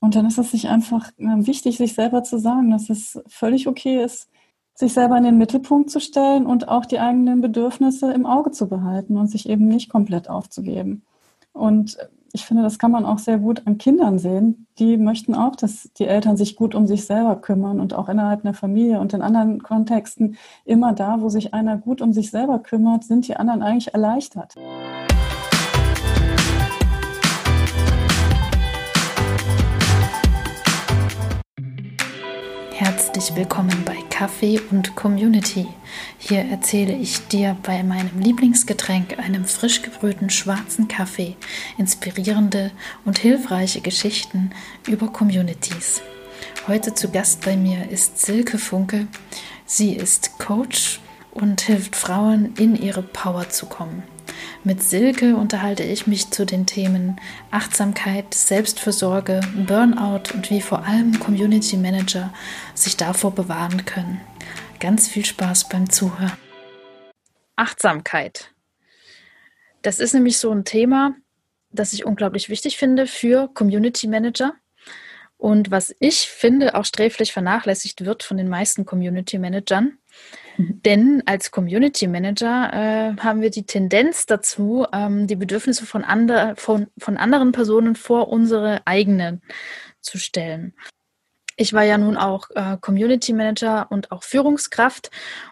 Und dann ist es sich einfach äh, wichtig, sich selber zu sagen, dass es völlig okay ist, sich selber in den Mittelpunkt zu stellen und auch die eigenen Bedürfnisse im Auge zu behalten und sich eben nicht komplett aufzugeben. Und ich finde, das kann man auch sehr gut an Kindern sehen. Die möchten auch, dass die Eltern sich gut um sich selber kümmern und auch innerhalb einer Familie und in anderen Kontexten immer da, wo sich einer gut um sich selber kümmert, sind die anderen eigentlich erleichtert. Herzlich willkommen bei Kaffee und Community. Hier erzähle ich dir bei meinem Lieblingsgetränk, einem frisch gebrühten schwarzen Kaffee, inspirierende und hilfreiche Geschichten über Communities. Heute zu Gast bei mir ist Silke Funke. Sie ist Coach und hilft Frauen in ihre Power zu kommen. Mit Silke unterhalte ich mich zu den Themen Achtsamkeit, Selbstfürsorge, Burnout und wie vor allem Community Manager sich davor bewahren können. Ganz viel Spaß beim Zuhören. Achtsamkeit. Das ist nämlich so ein Thema, das ich unglaublich wichtig finde für Community Manager und was ich finde auch sträflich vernachlässigt wird von den meisten Community Managern. Denn als Community Manager äh, haben wir die Tendenz dazu, ähm, die Bedürfnisse von, ander, von, von anderen Personen vor unsere eigenen zu stellen. Ich war ja nun auch äh, Community Manager und auch Führungskraft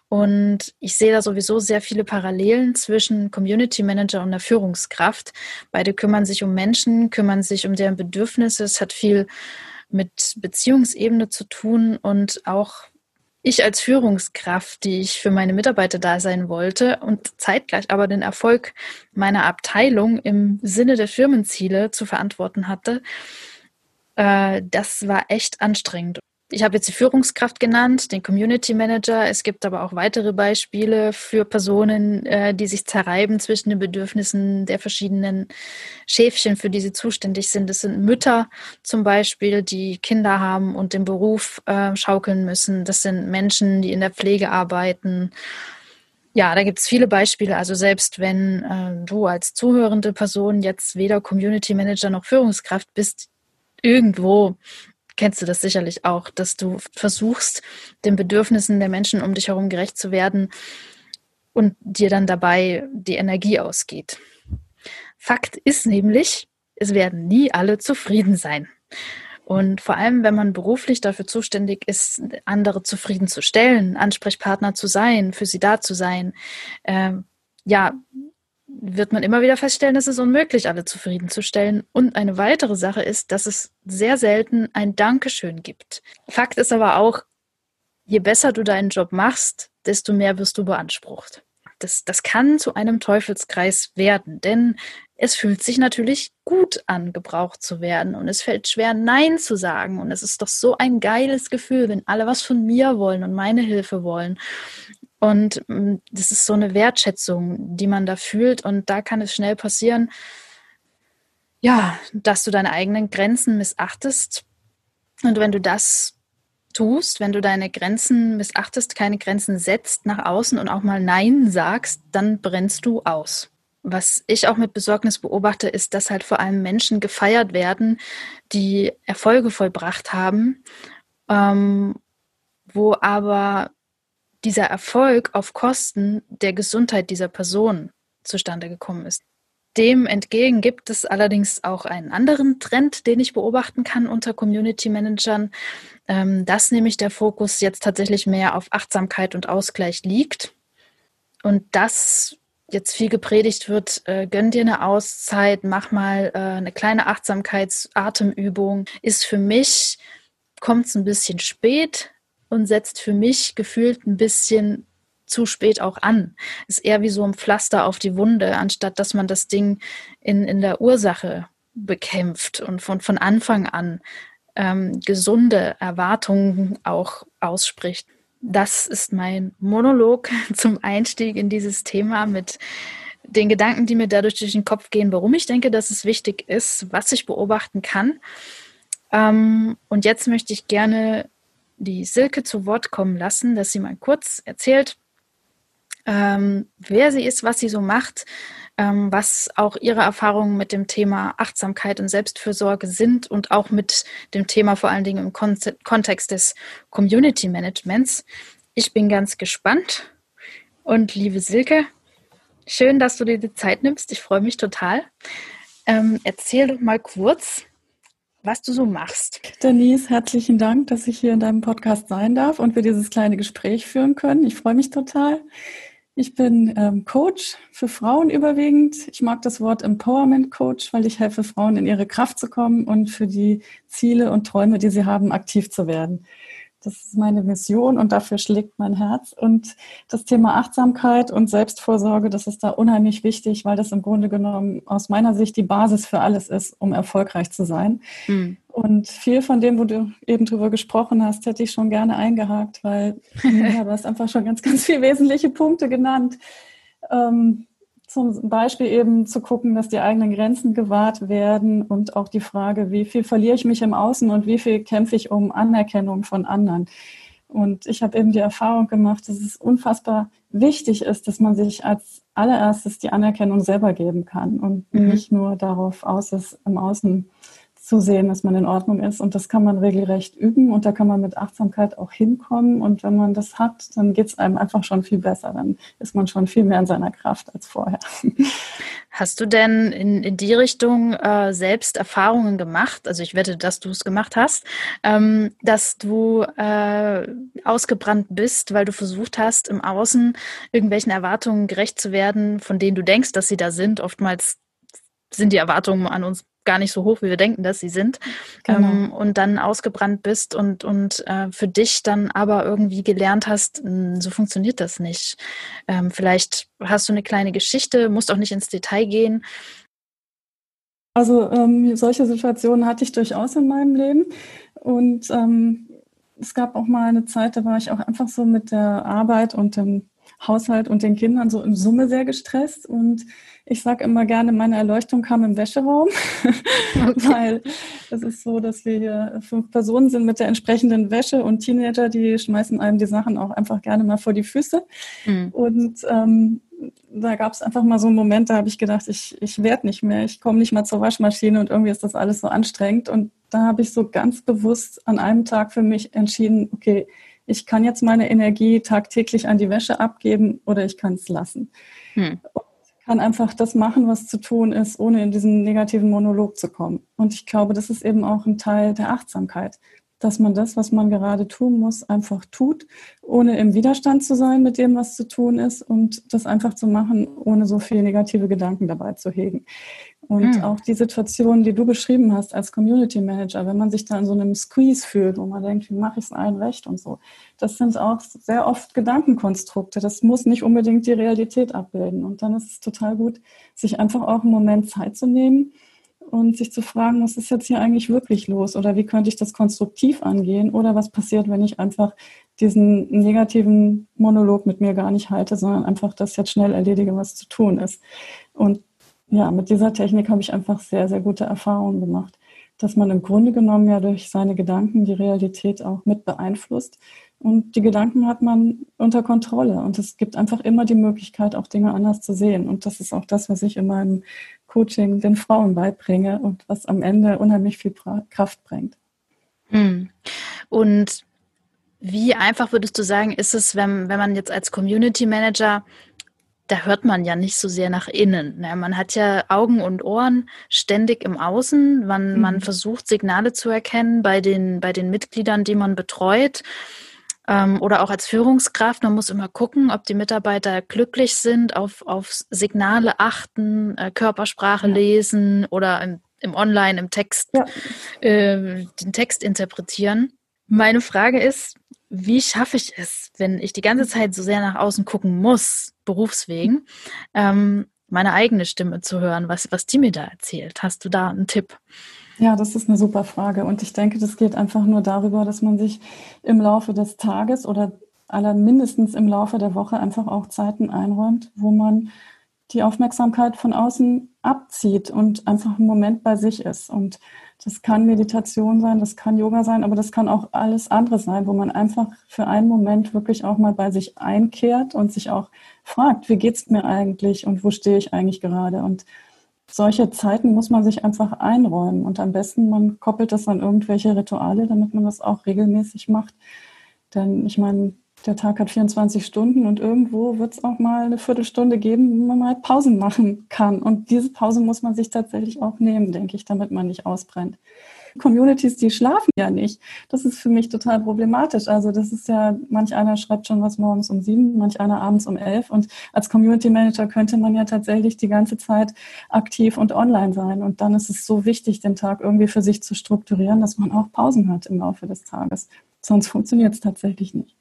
und ich sehe da sowieso sehr viele Parallelen zwischen Community Manager und der Führungskraft. Beide kümmern sich um Menschen, kümmern sich um deren Bedürfnisse. Es hat viel mit Beziehungsebene zu tun und auch ich als Führungskraft, die ich für meine Mitarbeiter da sein wollte und zeitgleich aber den Erfolg meiner Abteilung im Sinne der Firmenziele zu verantworten hatte, äh, das war echt anstrengend ich habe jetzt die Führungskraft genannt, den Community Manager. Es gibt aber auch weitere Beispiele für Personen, äh, die sich zerreiben zwischen den Bedürfnissen der verschiedenen Schäfchen, für die sie zuständig sind. Das sind Mütter zum Beispiel, die Kinder haben und den Beruf äh, schaukeln müssen. Das sind Menschen, die in der Pflege arbeiten. Ja, da gibt es viele Beispiele. Also selbst wenn äh, du als zuhörende Person jetzt weder Community Manager noch Führungskraft bist, irgendwo kennst du das sicherlich auch, dass du versuchst, den Bedürfnissen der Menschen um dich herum gerecht zu werden und dir dann dabei die Energie ausgeht. Fakt ist nämlich, es werden nie alle zufrieden sein. Und vor allem, wenn man beruflich dafür zuständig ist, andere zufriedenzustellen, Ansprechpartner zu sein, für sie da zu sein, äh, ja, wird man immer wieder feststellen, es ist unmöglich, alle zufriedenzustellen. Und eine weitere Sache ist, dass es sehr selten ein Dankeschön gibt. Fakt ist aber auch, je besser du deinen Job machst, desto mehr wirst du beansprucht. Das, das kann zu einem Teufelskreis werden, denn es fühlt sich natürlich gut an, gebraucht zu werden. Und es fällt schwer, Nein zu sagen. Und es ist doch so ein geiles Gefühl, wenn alle was von mir wollen und meine Hilfe wollen. Und mm, das ist so eine Wertschätzung, die man da fühlt. Und da kann es schnell passieren, ja, dass du deine eigenen Grenzen missachtest. Und wenn du das tust, wenn du deine Grenzen missachtest, keine Grenzen setzt nach außen und auch mal Nein sagst, dann brennst du aus. Was ich auch mit Besorgnis beobachte, ist, dass halt vor allem Menschen gefeiert werden, die Erfolge vollbracht haben, ähm, wo aber dieser Erfolg auf Kosten der Gesundheit dieser Person zustande gekommen ist. Dem entgegen gibt es allerdings auch einen anderen Trend, den ich beobachten kann unter Community Managern, ähm, dass nämlich der Fokus jetzt tatsächlich mehr auf Achtsamkeit und Ausgleich liegt. Und das jetzt viel gepredigt wird, äh, gönn dir eine Auszeit, mach mal äh, eine kleine Achtsamkeitsatemübung, ist für mich, kommt es ein bisschen spät, und setzt für mich gefühlt ein bisschen zu spät auch an. Ist eher wie so ein Pflaster auf die Wunde, anstatt dass man das Ding in, in der Ursache bekämpft und von, von Anfang an ähm, gesunde Erwartungen auch ausspricht. Das ist mein Monolog zum Einstieg in dieses Thema mit den Gedanken, die mir dadurch durch den Kopf gehen, warum ich denke, dass es wichtig ist, was ich beobachten kann. Ähm, und jetzt möchte ich gerne die Silke zu Wort kommen lassen, dass sie mal kurz erzählt, ähm, wer sie ist, was sie so macht, ähm, was auch Ihre Erfahrungen mit dem Thema Achtsamkeit und Selbstfürsorge sind und auch mit dem Thema vor allen Dingen im Kontext des Community Managements. Ich bin ganz gespannt. Und liebe Silke, schön, dass du dir die Zeit nimmst. Ich freue mich total. Ähm, erzähl doch mal kurz, was du so machst. Denise, herzlichen Dank, dass ich hier in deinem Podcast sein darf und wir dieses kleine Gespräch führen können. Ich freue mich total. Ich bin ähm, Coach für Frauen überwiegend. Ich mag das Wort Empowerment Coach, weil ich helfe Frauen in ihre Kraft zu kommen und für die Ziele und Träume, die sie haben, aktiv zu werden. Das ist meine Mission und dafür schlägt mein Herz. Und das Thema Achtsamkeit und Selbstvorsorge, das ist da unheimlich wichtig, weil das im Grunde genommen aus meiner Sicht die Basis für alles ist, um erfolgreich zu sein. Mhm. Und viel von dem, wo du eben drüber gesprochen hast, hätte ich schon gerne eingehakt, weil ja, du hast einfach schon ganz, ganz viele wesentliche Punkte genannt. Ähm, zum Beispiel eben zu gucken, dass die eigenen Grenzen gewahrt werden und auch die Frage, wie viel verliere ich mich im Außen und wie viel kämpfe ich um Anerkennung von anderen. Und ich habe eben die Erfahrung gemacht, dass es unfassbar wichtig ist, dass man sich als allererstes die Anerkennung selber geben kann und mhm. nicht nur darauf aus ist, im Außen zu sehen, dass man in Ordnung ist. Und das kann man regelrecht üben und da kann man mit Achtsamkeit auch hinkommen. Und wenn man das hat, dann geht es einem einfach schon viel besser. Dann ist man schon viel mehr in seiner Kraft als vorher. Hast du denn in, in die Richtung äh, selbst Erfahrungen gemacht? Also ich wette, dass du es gemacht hast, ähm, dass du äh, ausgebrannt bist, weil du versucht hast, im Außen irgendwelchen Erwartungen gerecht zu werden, von denen du denkst, dass sie da sind. Oftmals sind die Erwartungen an uns gar nicht so hoch, wie wir denken, dass sie sind. Genau. Ähm, und dann ausgebrannt bist und, und äh, für dich dann aber irgendwie gelernt hast, mh, so funktioniert das nicht. Ähm, vielleicht hast du eine kleine Geschichte, musst auch nicht ins Detail gehen. Also ähm, solche Situationen hatte ich durchaus in meinem Leben. Und ähm, es gab auch mal eine Zeit, da war ich auch einfach so mit der Arbeit und dem Haushalt und den Kindern so in Summe sehr gestresst und ich sage immer gerne, meine Erleuchtung kam im Wäscheraum, weil es ist so, dass wir hier fünf Personen sind mit der entsprechenden Wäsche und Teenager, die schmeißen einem die Sachen auch einfach gerne mal vor die Füße. Mhm. Und ähm, da gab es einfach mal so einen Moment, da habe ich gedacht, ich, ich werde nicht mehr, ich komme nicht mal zur Waschmaschine und irgendwie ist das alles so anstrengend. Und da habe ich so ganz bewusst an einem Tag für mich entschieden, okay, ich kann jetzt meine Energie tagtäglich an die Wäsche abgeben oder ich kann es lassen. Hm kann einfach das machen, was zu tun ist, ohne in diesen negativen Monolog zu kommen. Und ich glaube, das ist eben auch ein Teil der Achtsamkeit, dass man das, was man gerade tun muss, einfach tut, ohne im Widerstand zu sein mit dem, was zu tun ist und das einfach zu machen, ohne so viele negative Gedanken dabei zu hegen. Und mhm. auch die Situation, die du beschrieben hast als Community Manager, wenn man sich da in so einem Squeeze fühlt, wo man denkt, wie mache ich es allen recht und so, das sind auch sehr oft Gedankenkonstrukte. Das muss nicht unbedingt die Realität abbilden. Und dann ist es total gut, sich einfach auch einen Moment Zeit zu nehmen und sich zu fragen, was ist jetzt hier eigentlich wirklich los oder wie könnte ich das konstruktiv angehen oder was passiert, wenn ich einfach diesen negativen Monolog mit mir gar nicht halte, sondern einfach das jetzt schnell erledige, was zu tun ist. Und ja, mit dieser Technik habe ich einfach sehr, sehr gute Erfahrungen gemacht, dass man im Grunde genommen ja durch seine Gedanken die Realität auch mit beeinflusst. Und die Gedanken hat man unter Kontrolle. Und es gibt einfach immer die Möglichkeit, auch Dinge anders zu sehen. Und das ist auch das, was ich in meinem Coaching den Frauen beibringe und was am Ende unheimlich viel Kraft bringt. Hm. Und wie einfach würdest du sagen, ist es, wenn, wenn man jetzt als Community Manager da hört man ja nicht so sehr nach innen. Ne? Man hat ja Augen und Ohren ständig im Außen. Man, mhm. man versucht Signale zu erkennen bei den, bei den Mitgliedern, die man betreut. Ähm, oder auch als Führungskraft. Man muss immer gucken, ob die Mitarbeiter glücklich sind, auf, auf Signale achten, äh, Körpersprache ja. lesen oder im, im Online, im Text, ja. äh, den Text interpretieren. Meine Frage ist, wie schaffe ich es, wenn ich die ganze Zeit so sehr nach außen gucken muss, berufswegen, ähm, meine eigene Stimme zu hören, was, was die mir da erzählt? Hast du da einen Tipp? Ja, das ist eine super Frage. Und ich denke, das geht einfach nur darüber, dass man sich im Laufe des Tages oder aller mindestens im Laufe der Woche einfach auch Zeiten einräumt, wo man die Aufmerksamkeit von außen abzieht und einfach einen Moment bei sich ist. Und das kann Meditation sein, das kann Yoga sein, aber das kann auch alles andere sein, wo man einfach für einen Moment wirklich auch mal bei sich einkehrt und sich auch fragt, wie geht's mir eigentlich und wo stehe ich eigentlich gerade? Und solche Zeiten muss man sich einfach einräumen und am besten man koppelt das an irgendwelche Rituale, damit man das auch regelmäßig macht. Denn ich meine, der Tag hat 24 Stunden und irgendwo wird es auch mal eine Viertelstunde geben, wo man mal Pausen machen kann. Und diese Pause muss man sich tatsächlich auch nehmen, denke ich, damit man nicht ausbrennt. Communities, die schlafen ja nicht. Das ist für mich total problematisch. Also das ist ja, manch einer schreibt schon was morgens um sieben, manch einer abends um elf. Und als Community Manager könnte man ja tatsächlich die ganze Zeit aktiv und online sein. Und dann ist es so wichtig, den Tag irgendwie für sich zu strukturieren, dass man auch Pausen hat im Laufe des Tages. Sonst funktioniert es tatsächlich nicht.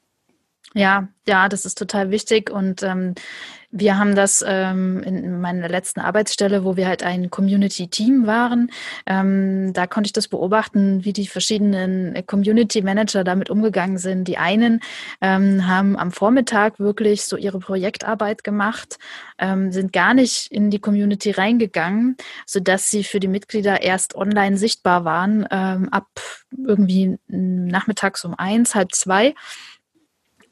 Ja, ja, das ist total wichtig und ähm, wir haben das ähm, in meiner letzten Arbeitsstelle, wo wir halt ein Community-Team waren. Ähm, da konnte ich das beobachten, wie die verschiedenen Community-Manager damit umgegangen sind. Die einen ähm, haben am Vormittag wirklich so ihre Projektarbeit gemacht, ähm, sind gar nicht in die Community reingegangen, so dass sie für die Mitglieder erst online sichtbar waren ähm, ab irgendwie nachmittags um eins, halb zwei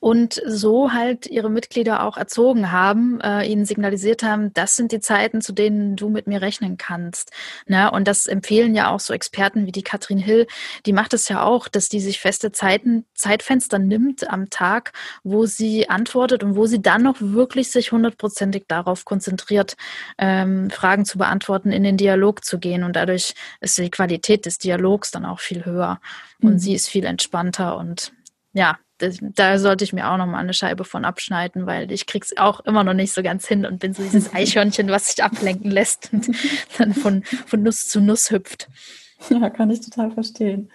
und so halt ihre Mitglieder auch erzogen haben, äh, ihnen signalisiert haben, das sind die Zeiten, zu denen du mit mir rechnen kannst. Ne? Und das empfehlen ja auch so Experten wie die Katrin Hill, die macht es ja auch, dass die sich feste Zeiten, Zeitfenster nimmt am Tag, wo sie antwortet und wo sie dann noch wirklich sich hundertprozentig darauf konzentriert, ähm, Fragen zu beantworten, in den Dialog zu gehen. Und dadurch ist die Qualität des Dialogs dann auch viel höher und mhm. sie ist viel entspannter und ja, das, da sollte ich mir auch noch mal eine Scheibe von abschneiden, weil ich krieg's auch immer noch nicht so ganz hin und bin so dieses Eichhörnchen, was sich ablenken lässt und dann von, von Nuss zu Nuss hüpft. Ja, kann ich total verstehen.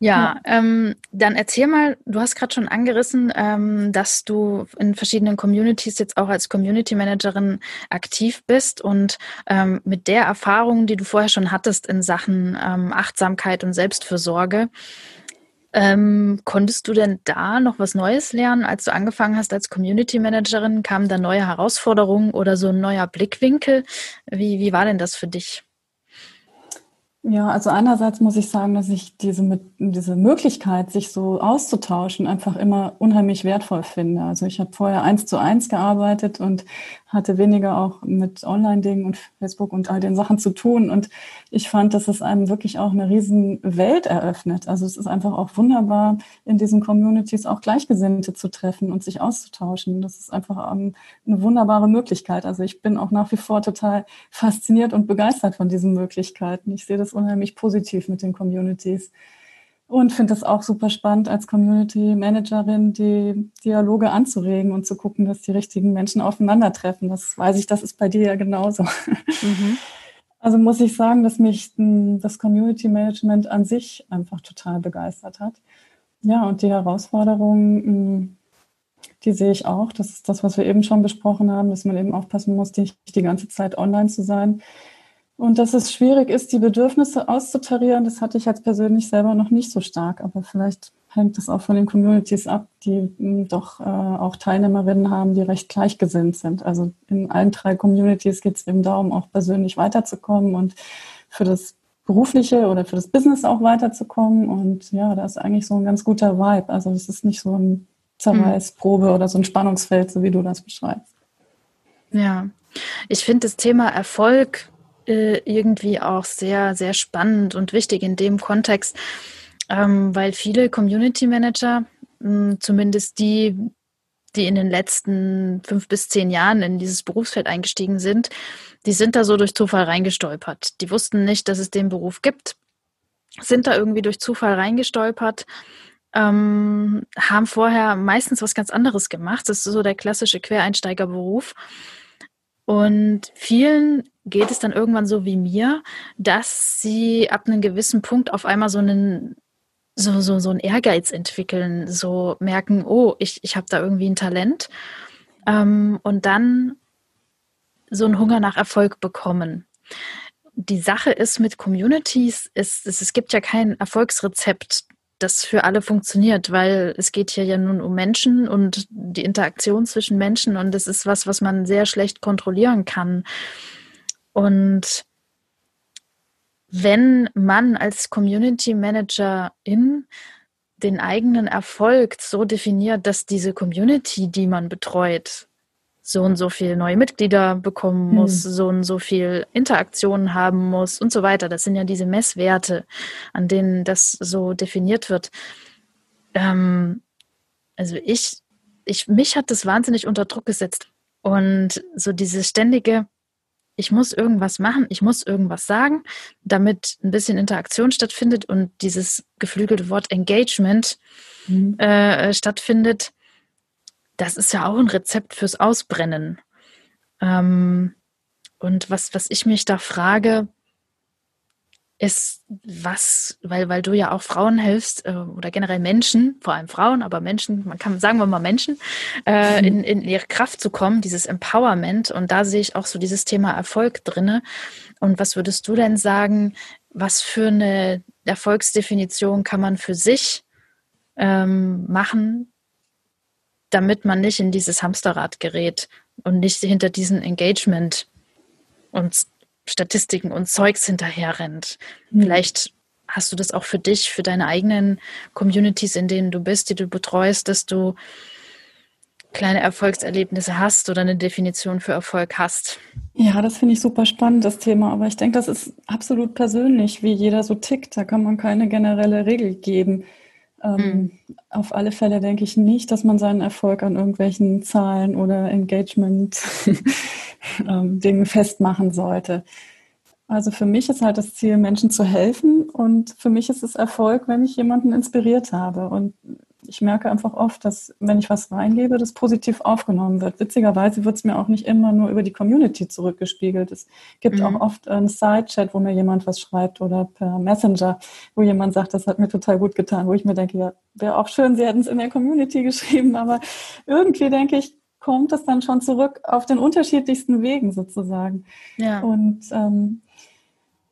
Ja, ja. Ähm, dann erzähl mal, du hast gerade schon angerissen, ähm, dass du in verschiedenen Communities jetzt auch als Community Managerin aktiv bist und ähm, mit der Erfahrung, die du vorher schon hattest in Sachen ähm, Achtsamkeit und Selbstfürsorge, ähm, konntest du denn da noch was Neues lernen, als du angefangen hast als Community Managerin? Kamen da neue Herausforderungen oder so ein neuer Blickwinkel? Wie, wie war denn das für dich? Ja, also einerseits muss ich sagen, dass ich diese, diese Möglichkeit, sich so auszutauschen, einfach immer unheimlich wertvoll finde. Also ich habe vorher eins zu eins gearbeitet und hatte weniger auch mit Online-Dingen und Facebook und all den Sachen zu tun. Und ich fand, dass es einem wirklich auch eine riesen Welt eröffnet. Also es ist einfach auch wunderbar, in diesen Communities auch Gleichgesinnte zu treffen und sich auszutauschen. Das ist einfach ähm, eine wunderbare Möglichkeit. Also ich bin auch nach wie vor total fasziniert und begeistert von diesen Möglichkeiten. Ich sehe das unheimlich positiv mit den Communities. Und finde es auch super spannend, als Community Managerin die Dialoge anzuregen und zu gucken, dass die richtigen Menschen aufeinandertreffen. Das weiß ich, das ist bei dir ja genauso. Mhm. Also muss ich sagen, dass mich hm, das Community Management an sich einfach total begeistert hat. Ja, und die Herausforderungen, hm, die sehe ich auch. Das ist das, was wir eben schon besprochen haben, dass man eben aufpassen muss, nicht die ganze Zeit online zu sein. Und dass es schwierig ist, die Bedürfnisse auszutarieren, das hatte ich jetzt persönlich selber noch nicht so stark. Aber vielleicht hängt das auch von den Communities ab, die hm, doch äh, auch Teilnehmerinnen haben, die recht gleichgesinnt sind. Also in allen drei Communities geht es eben darum, auch persönlich weiterzukommen und für das berufliche oder für das Business auch weiterzukommen. Und ja, da ist eigentlich so ein ganz guter Vibe. Also es ist nicht so ein Zerreißprobe mhm. oder so ein Spannungsfeld, so wie du das beschreibst. Ja, ich finde das Thema Erfolg äh, irgendwie auch sehr, sehr spannend und wichtig in dem Kontext, ähm, weil viele Community Manager, mh, hm, zumindest die, die in den letzten fünf bis zehn Jahren in dieses Berufsfeld eingestiegen sind, die sind da so durch Zufall reingestolpert. Die wussten nicht, dass es den Beruf gibt, sind da irgendwie durch Zufall reingestolpert, ähm, haben vorher meistens was ganz anderes gemacht. Das ist so der klassische Quereinsteigerberuf. Und vielen geht es dann irgendwann so wie mir, dass sie ab einem gewissen Punkt auf einmal so einen so, so, so einen Ehrgeiz entwickeln, so merken, oh, ich, ich habe da irgendwie ein Talent ähm, und dann so einen Hunger nach Erfolg bekommen. Die Sache ist mit Communities, es, es, es gibt ja kein Erfolgsrezept, das für alle funktioniert, weil es geht hier ja nun um Menschen und die Interaktion zwischen Menschen und das ist was, was man sehr schlecht kontrollieren kann. Und wenn man als Community Manager in den eigenen Erfolg so definiert, dass diese Community, die man betreut, so und so viel neue Mitglieder bekommen hm. muss, hm. so und so viel Interaktionen haben muss und so weiter. Das sind ja diese Messwerte, an denen das so definiert wird. Ähm, also ich, ich, mich hat das wahnsinnig unter Druck gesetzt. Und so dieses ständige, ich muss irgendwas machen, ich muss irgendwas sagen, damit ein bisschen Interaktion stattfindet und dieses geflügelte Wort Engagement mhm. äh, stattfindet das ist ja auch ein Rezept fürs Ausbrennen. Ähm, und was, was ich mich da frage, ist, was, weil, weil du ja auch Frauen hilfst äh, oder generell Menschen, vor allem Frauen, aber Menschen, man kann sagen wir mal Menschen, äh, mhm. in, in ihre Kraft zu kommen, dieses Empowerment. Und da sehe ich auch so dieses Thema Erfolg drinne. Und was würdest du denn sagen, was für eine Erfolgsdefinition kann man für sich ähm, machen, damit man nicht in dieses Hamsterrad gerät und nicht hinter diesen Engagement und Statistiken und Zeugs hinterher rennt. Mhm. Vielleicht hast du das auch für dich, für deine eigenen Communities, in denen du bist, die du betreust, dass du kleine Erfolgserlebnisse hast oder eine Definition für Erfolg hast. Ja, das finde ich super spannend, das Thema. Aber ich denke, das ist absolut persönlich, wie jeder so tickt. Da kann man keine generelle Regel geben. Ähm, mhm. Auf alle Fälle denke ich nicht, dass man seinen Erfolg an irgendwelchen Zahlen oder Engagement-Dingen ähm, festmachen sollte. Also für mich ist halt das Ziel, Menschen zu helfen und für mich ist es Erfolg, wenn ich jemanden inspiriert habe. Und ich merke einfach oft, dass wenn ich was reingebe, das positiv aufgenommen wird. Witzigerweise wird es mir auch nicht immer nur über die Community zurückgespiegelt. Es gibt mhm. auch oft einen Side-Chat, wo mir jemand was schreibt oder per Messenger, wo jemand sagt, das hat mir total gut getan, wo ich mir denke, ja, wäre auch schön, sie hätten es in der Community geschrieben, aber irgendwie denke ich, kommt es dann schon zurück auf den unterschiedlichsten Wegen sozusagen. Ja. Und ähm,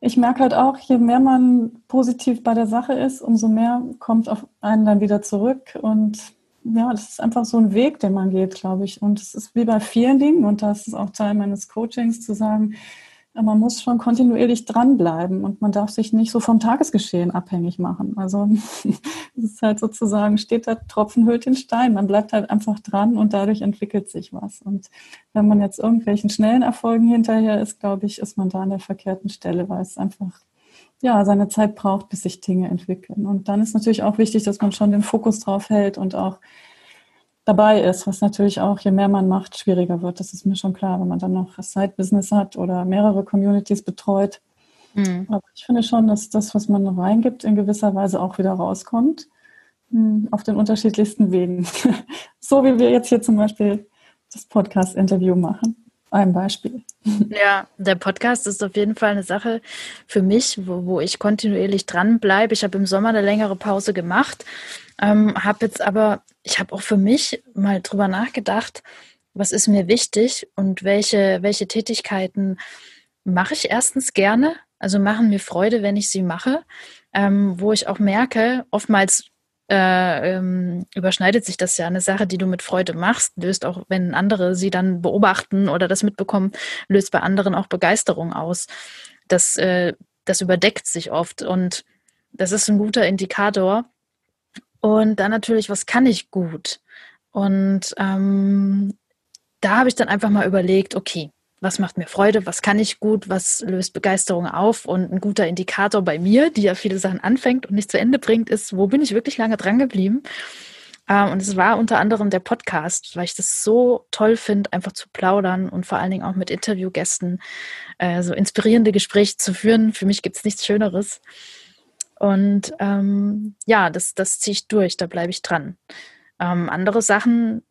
ich merke halt auch, je mehr man positiv bei der Sache ist, umso mehr kommt auf einen dann wieder zurück. Und ja, das ist einfach so ein Weg, den man geht, glaube ich. Und es ist wie bei vielen Dingen, und das ist auch Teil meines Coachings, zu sagen, man muss schon kontinuierlich dranbleiben und man darf sich nicht so vom Tagesgeschehen abhängig machen. Also es ist halt sozusagen, steht der Tropfen hüllt den Stein. Man bleibt halt einfach dran und dadurch entwickelt sich was. Und wenn man jetzt irgendwelchen schnellen Erfolgen hinterher ist, glaube ich, ist man da an der verkehrten Stelle, weil es einfach ja, seine Zeit braucht, bis sich Dinge entwickeln. Und dann ist natürlich auch wichtig, dass man schon den Fokus drauf hält und auch dabei ist, was natürlich auch, je mehr man macht, schwieriger wird. Das ist mir schon klar, wenn man dann noch Side-Business hat oder mehrere Communities betreut. Mhm. Aber ich finde schon, dass das, was man reingibt, in gewisser Weise auch wieder rauskommt. Hm, auf den unterschiedlichsten Wegen. so wie wir jetzt hier zum Beispiel das Podcast-Interview machen. Ein Beispiel. Ja, der Podcast ist auf jeden Fall eine Sache für mich, wo, wo ich kontinuierlich dranbleibe. Ich habe im Sommer eine längere Pause gemacht, ähm, habe jetzt aber ich habe auch für mich mal drüber nachgedacht, was ist mir wichtig und welche, welche Tätigkeiten mache ich erstens gerne, also machen mir Freude, wenn ich sie mache, ähm, wo ich auch merke, oftmals äh, ähm, überschneidet sich das ja. Eine Sache, die du mit Freude machst, löst auch, wenn andere sie dann beobachten oder das mitbekommen, löst bei anderen auch Begeisterung aus. Das, äh, das überdeckt sich oft und das ist ein guter Indikator, und dann natürlich, was kann ich gut? Und ähm, da habe ich dann einfach mal überlegt, okay, was macht mir Freude, was kann ich gut, was löst Begeisterung auf und ein guter Indikator bei mir, die ja viele Sachen anfängt und nicht zu Ende bringt, ist, wo bin ich wirklich lange dran geblieben? Ähm, und es war unter anderem der Podcast, weil ich das so toll finde, einfach zu plaudern und vor allen Dingen auch mit Interviewgästen äh, so inspirierende Gespräche zu führen. Für mich gibt es nichts Schöneres. Und ähm, ja, das, das ziehe ich durch, da bleibe ich dran. Ähm, andere Sachen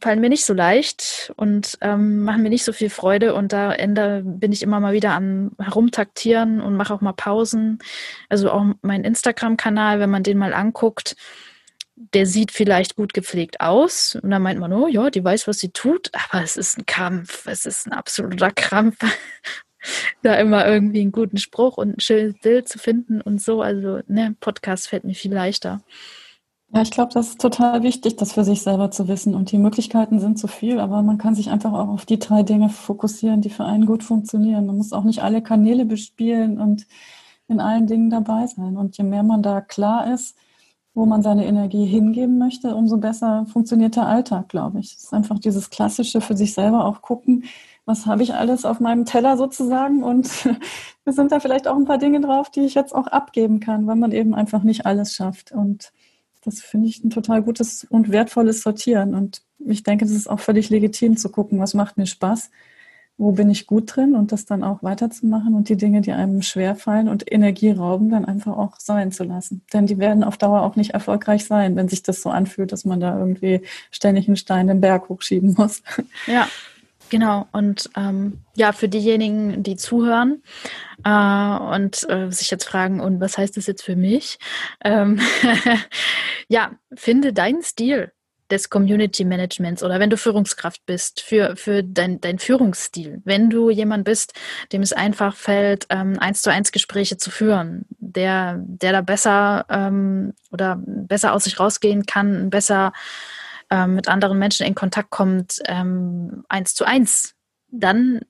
fallen mir nicht so leicht und ähm, machen mir nicht so viel Freude und da Ende bin ich immer mal wieder am Herumtaktieren und mache auch mal Pausen. Also auch mein Instagram-Kanal, wenn man den mal anguckt, der sieht vielleicht gut gepflegt aus und dann meint man, oh ja, die weiß, was sie tut, aber es ist ein Kampf, es ist ein absoluter Krampf da immer irgendwie einen guten Spruch und ein schönes Bild zu finden und so. Also, ne, Podcast fällt mir viel leichter. Ja, ich glaube, das ist total wichtig, das für sich selber zu wissen. Und die Möglichkeiten sind zu viel, aber man kann sich einfach auch auf die drei Dinge fokussieren, die für einen gut funktionieren. Man muss auch nicht alle Kanäle bespielen und in allen Dingen dabei sein. Und je mehr man da klar ist, wo man seine Energie hingeben möchte, umso besser funktioniert der Alltag, glaube ich. Es ist einfach dieses klassische für sich selber auch gucken, was habe ich alles auf meinem Teller sozusagen und es sind da vielleicht auch ein paar Dinge drauf, die ich jetzt auch abgeben kann, weil man eben einfach nicht alles schafft. Und das finde ich ein total gutes und wertvolles Sortieren. Und ich denke, das ist auch völlig legitim zu gucken, was macht mir Spaß, wo bin ich gut drin und das dann auch weiterzumachen und die Dinge, die einem schwerfallen und Energie rauben, dann einfach auch sein zu lassen. Denn die werden auf Dauer auch nicht erfolgreich sein, wenn sich das so anfühlt, dass man da irgendwie ständig einen Stein den Berg hochschieben muss. Ja, Genau, und ähm, ja, für diejenigen, die zuhören äh, und äh, sich jetzt fragen, und was heißt das jetzt für mich? Ähm, ja, finde deinen Stil des Community Managements oder wenn du Führungskraft bist, für, für dein, dein Führungsstil. Wenn du jemand bist, dem es einfach fällt, ähm, eins zu eins Gespräche zu führen, der, der da besser ähm, oder besser aus sich rausgehen kann, besser ähm, mit anderen Menschen in Kontakt kommt, ähm, eins zu eins, dann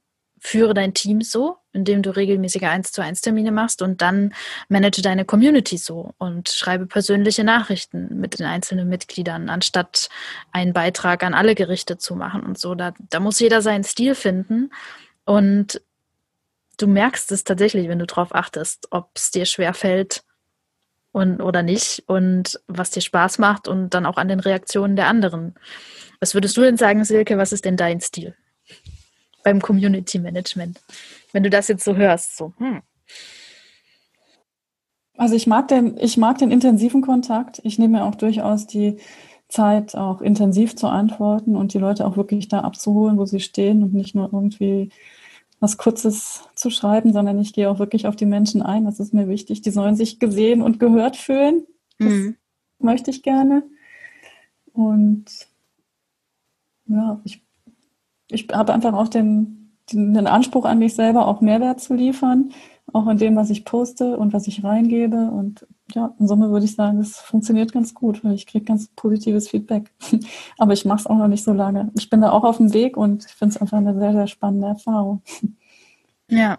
führe dein Team so, indem du regelmäßige eins zu eins Termine machst und dann manage deine Community so und schreibe persönliche Nachrichten mit den einzelnen Mitgliedern, anstatt einen Beitrag an alle Gerichte zu machen und so. Da, da muss jeder seinen Stil finden und du merkst es tatsächlich, wenn du darauf achtest, ob es dir schwerfällt, und oder nicht und was dir Spaß macht und dann auch an den Reaktionen der anderen. Was würdest du denn sagen, Silke, was ist denn dein Stil beim Community Management? Wenn du das jetzt so hörst, so. Hm. Also ich mag den, ich mag den intensiven Kontakt. Ich nehme mir auch durchaus die Zeit, auch intensiv zu antworten und die Leute auch wirklich da abzuholen, wo sie stehen und nicht nur irgendwie was Kurzes zu schreiben, sondern ich gehe auch wirklich auf die Menschen ein. Das ist mir wichtig. Die sollen sich gesehen und gehört fühlen. Das mhm. möchte ich gerne. Und ja, ich, ich habe einfach auch den, den, den Anspruch an mich selber, auch Mehrwert zu liefern, auch in dem, was ich poste und was ich reingebe. Und ja, in Summe würde ich sagen, es funktioniert ganz gut, weil ich kriege ganz positives Feedback. Aber ich mache es auch noch nicht so lange. Ich bin da auch auf dem Weg und ich finde es einfach eine sehr, sehr spannende Erfahrung. Ja.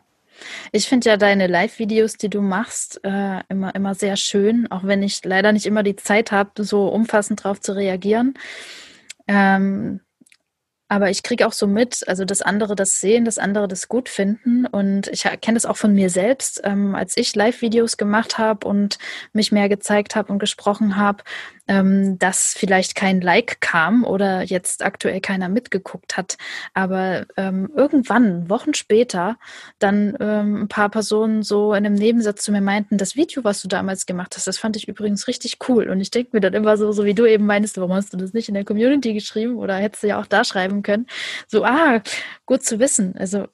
Ich finde ja deine Live-Videos, die du machst, äh, immer, immer sehr schön, auch wenn ich leider nicht immer die Zeit habe, so umfassend darauf zu reagieren. Ähm, aber ich kriege auch so mit, also dass andere das sehen, dass andere das gut finden. Und ich kenne das auch von mir selbst, ähm, als ich Live-Videos gemacht habe und mich mehr gezeigt habe und gesprochen habe, ähm, dass vielleicht kein Like kam oder jetzt aktuell keiner mitgeguckt hat. Aber ähm, irgendwann, Wochen später, dann ähm, ein paar Personen so in einem Nebensatz zu mir meinten, das Video, was du damals gemacht hast, das fand ich übrigens richtig cool. Und ich denke mir dann immer so, so wie du eben meinst, warum hast du das nicht in der Community geschrieben oder hättest du ja auch da schreiben können. So, ah, gut zu wissen. Also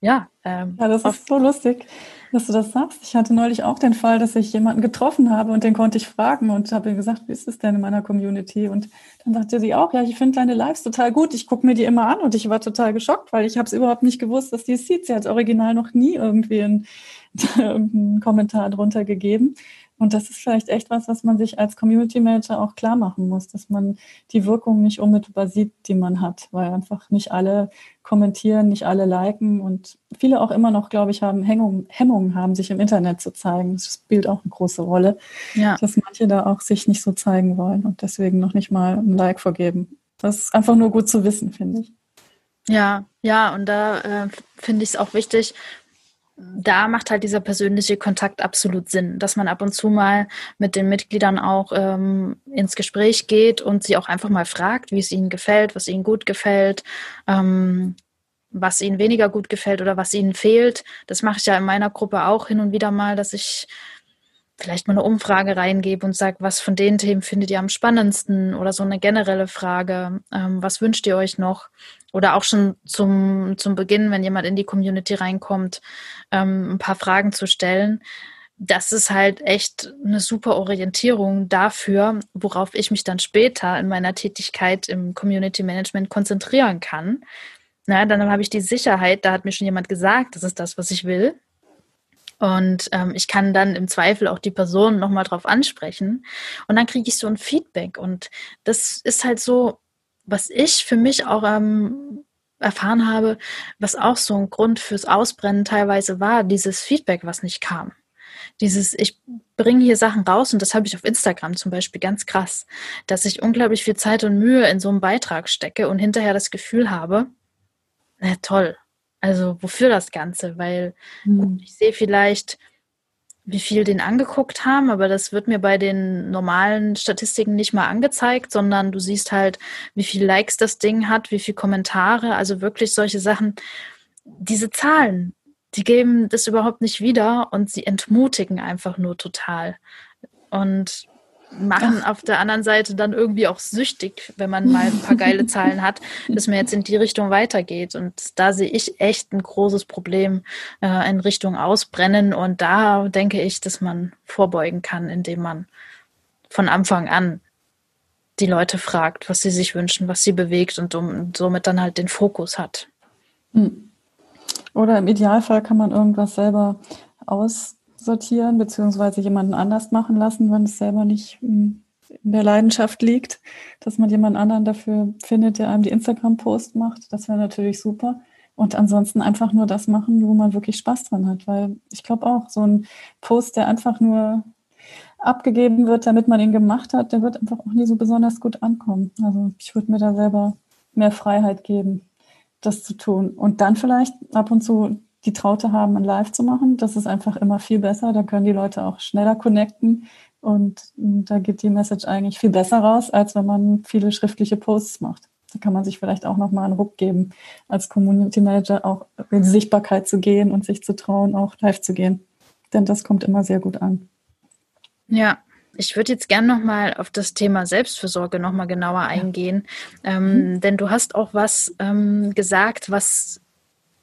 ja. Ähm, ja, das ist so lustig dass du das sagst. Ich hatte neulich auch den Fall, dass ich jemanden getroffen habe und den konnte ich fragen und habe ihm gesagt, wie ist es denn in meiner Community? Und dann sagte sie auch, ja, ich finde deine Lives total gut. Ich gucke mir die immer an und ich war total geschockt, weil ich habe es überhaupt nicht gewusst, dass die es sieht. Sie hat original noch nie irgendwie einen, einen Kommentar drunter gegeben. Und das ist vielleicht echt was, was man sich als Community Manager auch klar machen muss, dass man die Wirkung nicht unmittelbar sieht, die man hat, weil einfach nicht alle kommentieren, nicht alle liken und viele auch immer noch, glaube ich, haben Hemmungen, Hemmungen haben, sich im Internet zu zeigen. Das spielt auch eine große Rolle, ja. dass manche da auch sich nicht so zeigen wollen und deswegen noch nicht mal ein Like vergeben. Das ist einfach nur gut zu wissen, finde ich. Ja, ja, und da äh, finde ich es auch wichtig, da macht halt dieser persönliche Kontakt absolut Sinn, dass man ab und zu mal mit den Mitgliedern auch ähm, ins Gespräch geht und sie auch einfach mal fragt, wie es ihnen gefällt, was ihnen gut gefällt, ähm, was ihnen weniger gut gefällt oder was ihnen fehlt. Das mache ich ja in meiner Gruppe auch hin und wieder mal, dass ich vielleicht mal eine Umfrage reingebe und sage, was von den Themen findet ihr am spannendsten oder so eine generelle Frage, ähm, was wünscht ihr euch noch? Oder auch schon zum, zum Beginn, wenn jemand in die Community reinkommt, ähm, ein paar Fragen zu stellen. Das ist halt echt eine super Orientierung dafür, worauf ich mich dann später in meiner Tätigkeit im Community Management konzentrieren kann. Na, dann habe ich die Sicherheit, da hat mir schon jemand gesagt, das ist das, was ich will. Und ähm, ich kann dann im Zweifel auch die Person nochmal drauf ansprechen. Und dann kriege ich so ein Feedback. Und das ist halt so, was ich für mich auch ähm, erfahren habe, was auch so ein Grund fürs Ausbrennen teilweise war, dieses Feedback, was nicht kam. Dieses, ich bringe hier Sachen raus und das habe ich auf Instagram zum Beispiel ganz krass, dass ich unglaublich viel Zeit und Mühe in so einen Beitrag stecke und hinterher das Gefühl habe, na toll, also wofür das Ganze? Weil mhm. ich sehe vielleicht, wie viel den angeguckt haben, aber das wird mir bei den normalen Statistiken nicht mal angezeigt, sondern du siehst halt, wie viele Likes das Ding hat, wie viele Kommentare, also wirklich solche Sachen. Diese Zahlen, die geben das überhaupt nicht wieder und sie entmutigen einfach nur total. Und machen Ach. auf der anderen Seite dann irgendwie auch süchtig, wenn man mal ein paar geile Zahlen hat, dass man jetzt in die Richtung weitergeht. Und da sehe ich echt ein großes Problem äh, in Richtung Ausbrennen. Und da denke ich, dass man vorbeugen kann, indem man von Anfang an die Leute fragt, was sie sich wünschen, was sie bewegt und um, somit dann halt den Fokus hat. Hm. Oder im Idealfall kann man irgendwas selber aus sortieren, beziehungsweise jemanden anders machen lassen, wenn es selber nicht hm, in der Leidenschaft liegt, dass man jemanden anderen dafür findet, der einem die Instagram-Post macht. Das wäre natürlich super. Und ansonsten einfach nur das machen, wo man wirklich Spaß dran hat. Weil ich glaube auch, so ein Post, der einfach nur abgegeben wird, damit man ihn gemacht hat, der wird einfach auch nie so besonders gut ankommen. Also ich würde mir da selber mehr Freiheit geben, das zu tun. Und dann vielleicht ab und zu die Traute haben, ein Live zu machen. Das ist einfach immer viel besser. Da können die Leute auch schneller connecten. Und da geht die Message eigentlich viel besser raus, als wenn man viele schriftliche Posts macht. Da kann man sich vielleicht auch nochmal einen Ruck geben, als Community Manager auch in Sichtbarkeit zu gehen und sich zu trauen, auch live zu gehen. Denn das kommt immer sehr gut an. Ja, ich würde jetzt gerne nochmal auf das Thema Selbstfürsorge nochmal genauer eingehen. Ähm, mhm. Denn du hast auch was ähm, gesagt, was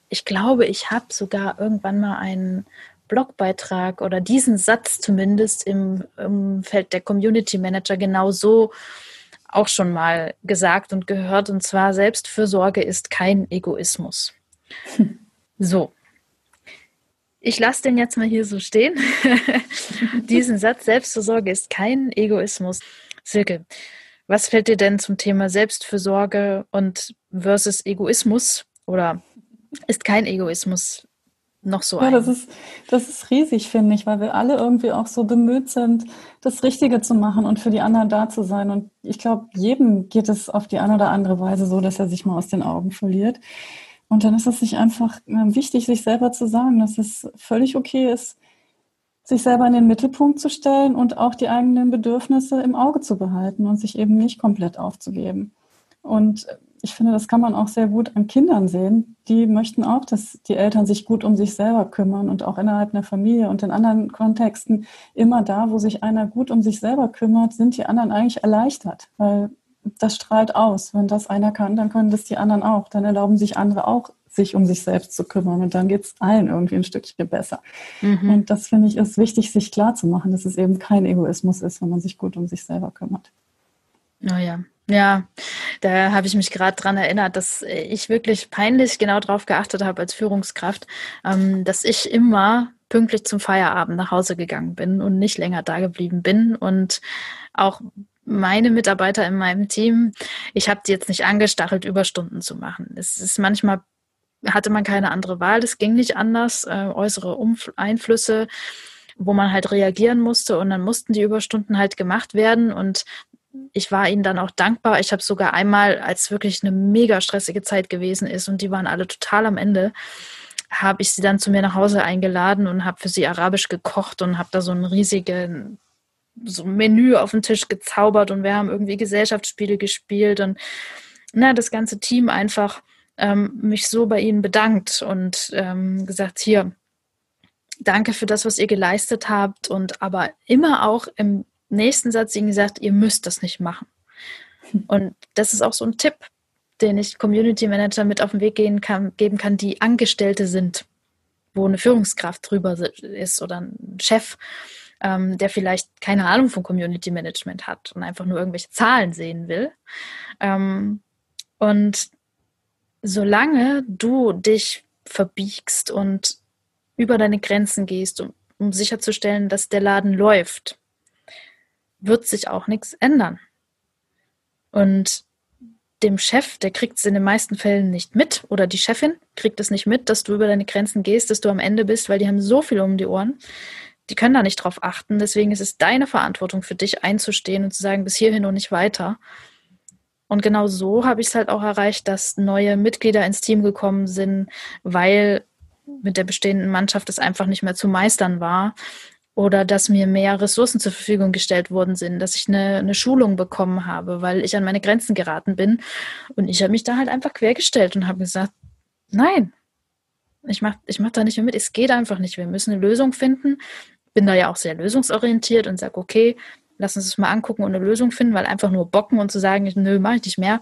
ich glaube, ich habe sogar irgendwann mal einen Blogbeitrag oder diesen Satz zumindest im, im Feld der Community Manager genau so auch schon mal gesagt und gehört. Und zwar, Selbstfürsorge ist kein Egoismus. Hm. So. Ich lasse den jetzt mal hier so stehen. Diesen Satz, Selbstfürsorge ist kein Egoismus. Silke, was fällt dir denn zum Thema Selbstfürsorge und versus Egoismus oder ist kein Egoismus noch so ja, ein. Das ist, das ist riesig, finde ich, weil wir alle irgendwie auch so bemüht sind, das Richtige zu machen und für die anderen da zu sein. Und ich glaube, jedem geht es auf die eine oder andere Weise so, dass er sich mal aus den Augen verliert. Und dann ist es sich einfach äh, wichtig, sich selber zu sagen, dass es völlig okay ist, sich selber in den Mittelpunkt zu stellen und auch die eigenen Bedürfnisse im Auge zu behalten und sich eben nicht komplett aufzugeben. Und ich finde, das kann man auch sehr gut an Kindern sehen. Die möchten auch, dass die Eltern sich gut um sich selber kümmern und auch innerhalb einer Familie und in anderen Kontexten immer da, wo sich einer gut um sich selber kümmert, sind die anderen eigentlich erleichtert, weil das strahlt aus. Wenn das einer kann, dann können das die anderen auch. Dann erlauben sich andere auch, sich um sich selbst zu kümmern und dann geht es allen irgendwie ein Stückchen besser. Mhm. Und das finde ich ist wichtig, sich klar zu machen, dass es eben kein Egoismus ist, wenn man sich gut um sich selber kümmert. Oh ja, da habe ich mich gerade dran erinnert, dass ich wirklich peinlich genau darauf geachtet habe als Führungskraft, ähm, dass ich immer pünktlich zum Feierabend nach Hause gegangen bin und nicht länger da geblieben bin. Und auch meine Mitarbeiter in meinem Team, ich habe die jetzt nicht angestachelt, Überstunden zu machen. Es ist manchmal hatte man keine andere Wahl, das ging nicht anders, äh, äußere Umf Einflüsse wo man halt reagieren musste und dann mussten die Überstunden halt gemacht werden. Und ich war ihnen dann auch dankbar. Ich habe sogar einmal, als wirklich eine mega stressige Zeit gewesen ist und die waren alle total am Ende, habe ich sie dann zu mir nach Hause eingeladen und habe für sie arabisch gekocht und habe da so ein riesiges so ein Menü auf den Tisch gezaubert und wir haben irgendwie Gesellschaftsspiele gespielt und na, das ganze Team einfach ähm, mich so bei ihnen bedankt und ähm, gesagt, hier, danke für das, was ihr geleistet habt und aber immer auch im nächsten Satz ihnen gesagt, ihr müsst das nicht machen. Und das ist auch so ein Tipp, den ich Community Manager mit auf den Weg gehen kann, geben kann, die Angestellte sind, wo eine Führungskraft drüber ist oder ein Chef, ähm, der vielleicht keine Ahnung von Community Management hat und einfach nur irgendwelche Zahlen sehen will. Ähm, und solange du dich verbiegst und über deine Grenzen gehst, um, um sicherzustellen, dass der Laden läuft, wird sich auch nichts ändern. Und dem Chef, der kriegt es in den meisten Fällen nicht mit, oder die Chefin kriegt es nicht mit, dass du über deine Grenzen gehst, dass du am Ende bist, weil die haben so viel um die Ohren. Die können da nicht drauf achten. Deswegen ist es deine Verantwortung für dich einzustehen und zu sagen, bis hierhin und nicht weiter. Und genau so habe ich es halt auch erreicht, dass neue Mitglieder ins Team gekommen sind, weil mit der bestehenden Mannschaft es einfach nicht mehr zu meistern war oder dass mir mehr Ressourcen zur Verfügung gestellt worden sind, dass ich eine, eine Schulung bekommen habe, weil ich an meine Grenzen geraten bin. Und ich habe mich da halt einfach quergestellt und habe gesagt, nein, ich mache ich mach da nicht mehr mit. Es geht einfach nicht. Wir müssen eine Lösung finden. Bin da ja auch sehr lösungsorientiert und sage, okay, lass uns das mal angucken und eine Lösung finden, weil einfach nur bocken und zu sagen, nö, mache ich nicht mehr,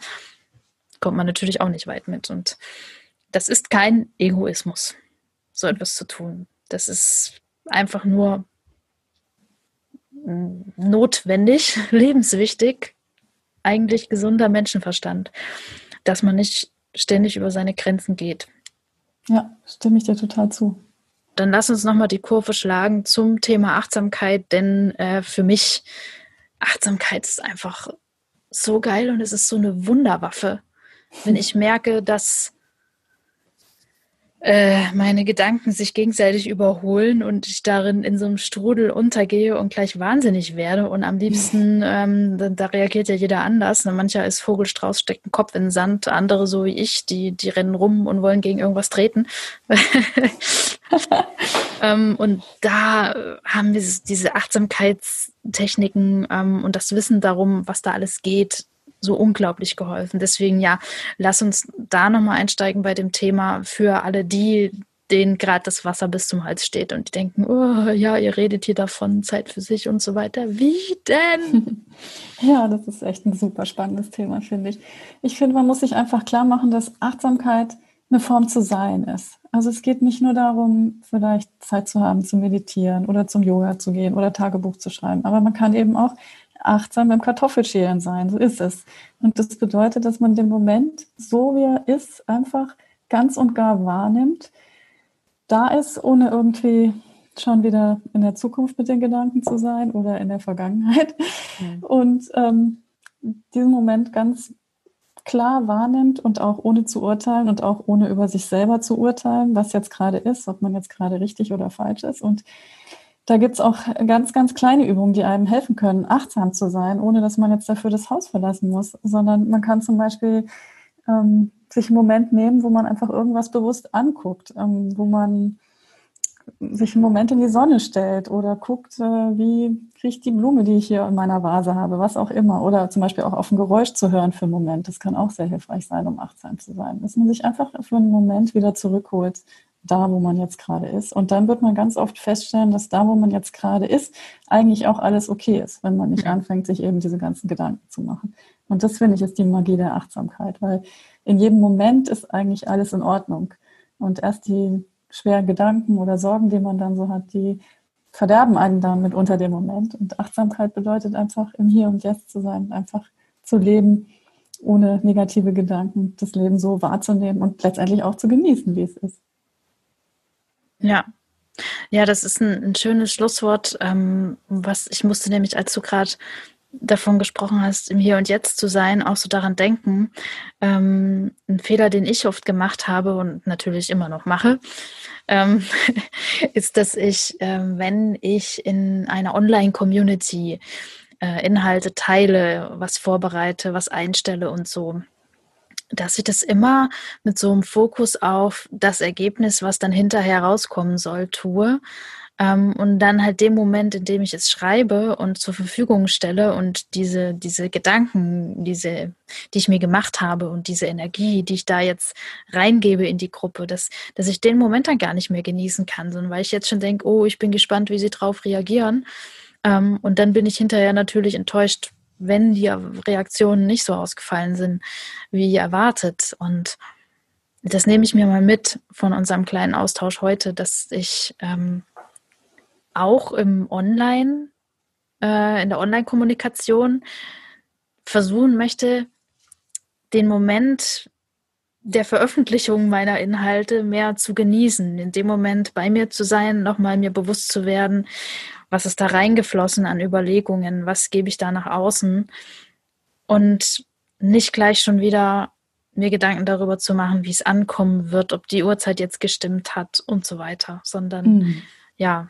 kommt man natürlich auch nicht weit mit. Und das ist kein Egoismus, so etwas zu tun. Das ist einfach nur notwendig, lebenswichtig, eigentlich gesunder Menschenverstand, dass man nicht ständig über seine Grenzen geht. Ja, stimme ich dir total zu. Dann lass uns nochmal die Kurve schlagen zum Thema Achtsamkeit, denn äh, für mich Achtsamkeit ist einfach so geil und es ist so eine Wunderwaffe. Wenn ich merke, dass äh, meine Gedanken sich gegenseitig überholen und ich darin in so einem Strudel untergehe und gleich wahnsinnig werde. Und am liebsten, ähm, da, da, reagiert ja jeder anders. Ne, mancher ist Vogelstrauß, steckt den Kopf in den Sand, andere so wie ich, die, die rennen rum und wollen gegen irgendwas treten. ähm, und da haben wir diese Achtsamkeitstechniken ähm, und das Wissen darum, was da alles geht, so unglaublich geholfen. Deswegen ja, lass uns da nochmal einsteigen bei dem Thema für alle die, denen gerade das Wasser bis zum Hals steht und die denken, oh ja, ihr redet hier davon, Zeit für sich und so weiter. Wie denn? Ja, das ist echt ein super spannendes Thema, finde ich. Ich finde, man muss sich einfach klar machen, dass Achtsamkeit eine Form zu sein ist. Also es geht nicht nur darum, vielleicht Zeit zu haben, zu meditieren oder zum Yoga zu gehen oder Tagebuch zu schreiben, aber man kann eben auch achtsam beim Kartoffelschälen sein. So ist es. Und das bedeutet, dass man den Moment, so wie er ist, einfach ganz und gar wahrnimmt, da ist, ohne irgendwie schon wieder in der Zukunft mit den Gedanken zu sein oder in der Vergangenheit. Mhm. Und ähm, diesen Moment ganz klar wahrnimmt und auch ohne zu urteilen und auch ohne über sich selber zu urteilen, was jetzt gerade ist, ob man jetzt gerade richtig oder falsch ist. Und da gibt es auch ganz, ganz kleine Übungen, die einem helfen können, achtsam zu sein, ohne dass man jetzt dafür das Haus verlassen muss, sondern man kann zum Beispiel ähm, sich einen Moment nehmen, wo man einfach irgendwas bewusst anguckt, ähm, wo man sich einen Moment in die Sonne stellt oder guckt, äh, wie riecht die Blume, die ich hier in meiner Vase habe, was auch immer. Oder zum Beispiel auch auf ein Geräusch zu hören für einen Moment. Das kann auch sehr hilfreich sein, um achtsam zu sein. Dass man sich einfach für einen Moment wieder zurückholt da, wo man jetzt gerade ist. Und dann wird man ganz oft feststellen, dass da, wo man jetzt gerade ist, eigentlich auch alles okay ist, wenn man nicht anfängt, sich eben diese ganzen Gedanken zu machen. Und das finde ich ist die Magie der Achtsamkeit, weil in jedem Moment ist eigentlich alles in Ordnung. Und erst die schweren Gedanken oder Sorgen, die man dann so hat, die verderben einen dann mit unter dem Moment. Und Achtsamkeit bedeutet einfach im Hier und Jetzt zu sein, einfach zu leben, ohne negative Gedanken, das Leben so wahrzunehmen und letztendlich auch zu genießen, wie es ist. Ja. Ja, das ist ein, ein schönes Schlusswort. Ähm, was ich musste nämlich, als du gerade davon gesprochen hast, im Hier und Jetzt zu sein, auch so daran denken. Ähm, ein Fehler, den ich oft gemacht habe und natürlich immer noch mache, ähm, ist, dass ich, ähm, wenn ich in einer Online-Community äh, Inhalte teile, was vorbereite, was einstelle und so, dass ich das immer mit so einem Fokus auf das Ergebnis, was dann hinterher rauskommen soll, tue. Ähm, und dann halt dem Moment, in dem ich es schreibe und zur Verfügung stelle und diese, diese Gedanken, diese, die ich mir gemacht habe und diese Energie, die ich da jetzt reingebe in die Gruppe, dass, dass ich den Moment dann gar nicht mehr genießen kann, sondern weil ich jetzt schon denke, oh, ich bin gespannt, wie sie drauf reagieren. Ähm, und dann bin ich hinterher natürlich enttäuscht, wenn die Reaktionen nicht so ausgefallen sind, wie erwartet. Und das nehme ich mir mal mit von unserem kleinen Austausch heute, dass ich ähm, auch im Online, äh, in der Online-Kommunikation versuchen möchte, den Moment der Veröffentlichung meiner Inhalte mehr zu genießen, in dem Moment bei mir zu sein, nochmal mir bewusst zu werden, was ist da reingeflossen an Überlegungen, was gebe ich da nach außen und nicht gleich schon wieder mir Gedanken darüber zu machen, wie es ankommen wird, ob die Uhrzeit jetzt gestimmt hat und so weiter, sondern mhm. ja.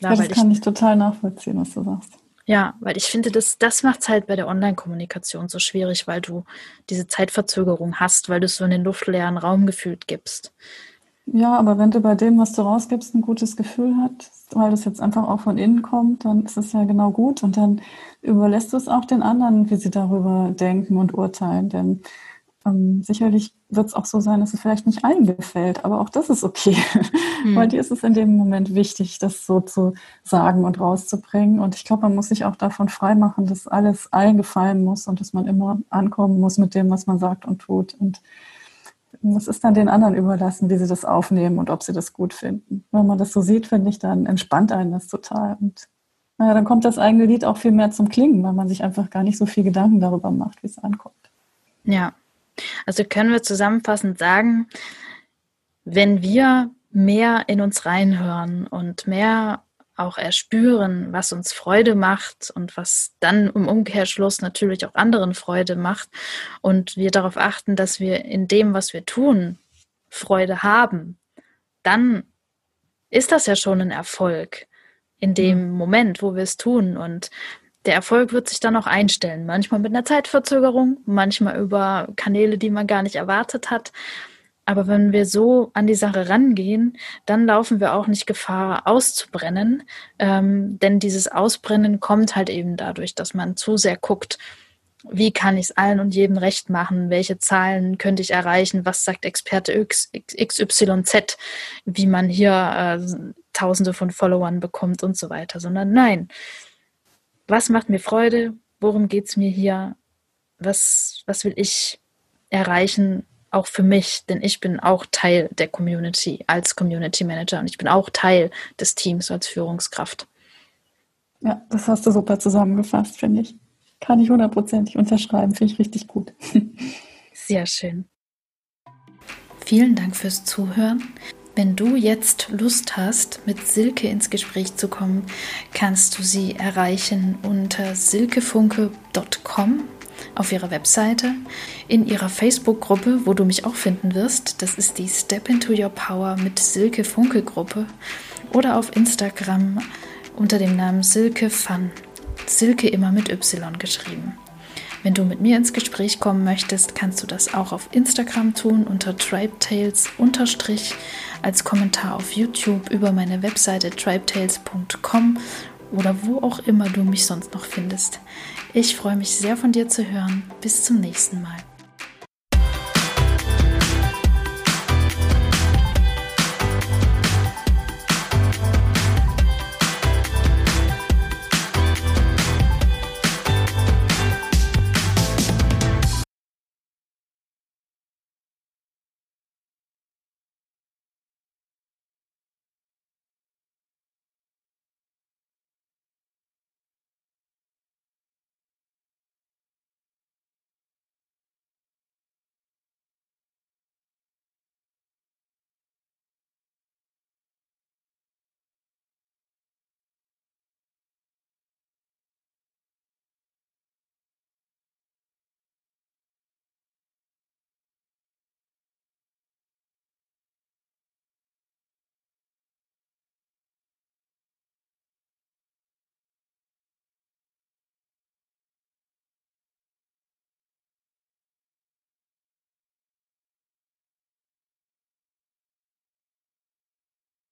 Ja, das kann ich, ich total nachvollziehen, was du sagst. Ja, weil ich finde, das, das macht es halt bei der Online-Kommunikation so schwierig, weil du diese Zeitverzögerung hast, weil du es so in den luftleeren Raum gefühlt gibst. Ja, aber wenn du bei dem, was du rausgibst, ein gutes Gefühl hast, weil das jetzt einfach auch von innen kommt, dann ist es ja genau gut und dann überlässt du es auch den anderen, wie sie darüber denken und urteilen. Denn ähm, sicherlich wird es auch so sein, dass es vielleicht nicht allen gefällt, aber auch das ist okay, mhm. weil dir ist es in dem Moment wichtig, das so zu sagen und rauszubringen. Und ich glaube, man muss sich auch davon freimachen, dass alles allen gefallen muss und dass man immer ankommen muss mit dem, was man sagt und tut. Und es ist dann den anderen überlassen, wie sie das aufnehmen und ob sie das gut finden. Wenn man das so sieht, finde ich, dann entspannt einen das total. Und naja, dann kommt das eigene Lied auch viel mehr zum Klingen, weil man sich einfach gar nicht so viel Gedanken darüber macht, wie es ankommt. Ja, also können wir zusammenfassend sagen, wenn wir mehr in uns reinhören und mehr auch erspüren, was uns Freude macht und was dann im Umkehrschluss natürlich auch anderen Freude macht und wir darauf achten, dass wir in dem, was wir tun, Freude haben, dann ist das ja schon ein Erfolg in dem mhm. Moment, wo wir es tun. Und der Erfolg wird sich dann auch einstellen. Manchmal mit einer Zeitverzögerung, manchmal über Kanäle, die man gar nicht erwartet hat. Aber wenn wir so an die Sache rangehen, dann laufen wir auch nicht Gefahr auszubrennen. Ähm, denn dieses Ausbrennen kommt halt eben dadurch, dass man zu sehr guckt, wie kann ich es allen und jedem recht machen? Welche Zahlen könnte ich erreichen? Was sagt Experte XYZ, wie man hier äh, Tausende von Followern bekommt und so weiter, sondern nein, was macht mir Freude, worum geht es mir hier, was, was will ich erreichen, auch für mich, denn ich bin auch Teil der Community als Community Manager und ich bin auch Teil des Teams als Führungskraft. Ja, das hast du super zusammengefasst, finde ich. Kann ich hundertprozentig unterschreiben, finde ich richtig gut. Sehr schön. Vielen Dank fürs Zuhören. Wenn du jetzt Lust hast, mit Silke ins Gespräch zu kommen, kannst du sie erreichen unter silkefunke.com auf ihrer Webseite, in ihrer Facebook-Gruppe, wo du mich auch finden wirst. Das ist die Step into Your Power mit Silke Funke Gruppe oder auf Instagram unter dem Namen Silke Fun. Silke immer mit Y geschrieben. Wenn du mit mir ins Gespräch kommen möchtest, kannst du das auch auf Instagram tun unter tribetales als Kommentar auf YouTube über meine Webseite tribetales.com oder wo auch immer du mich sonst noch findest. Ich freue mich sehr von dir zu hören. Bis zum nächsten Mal.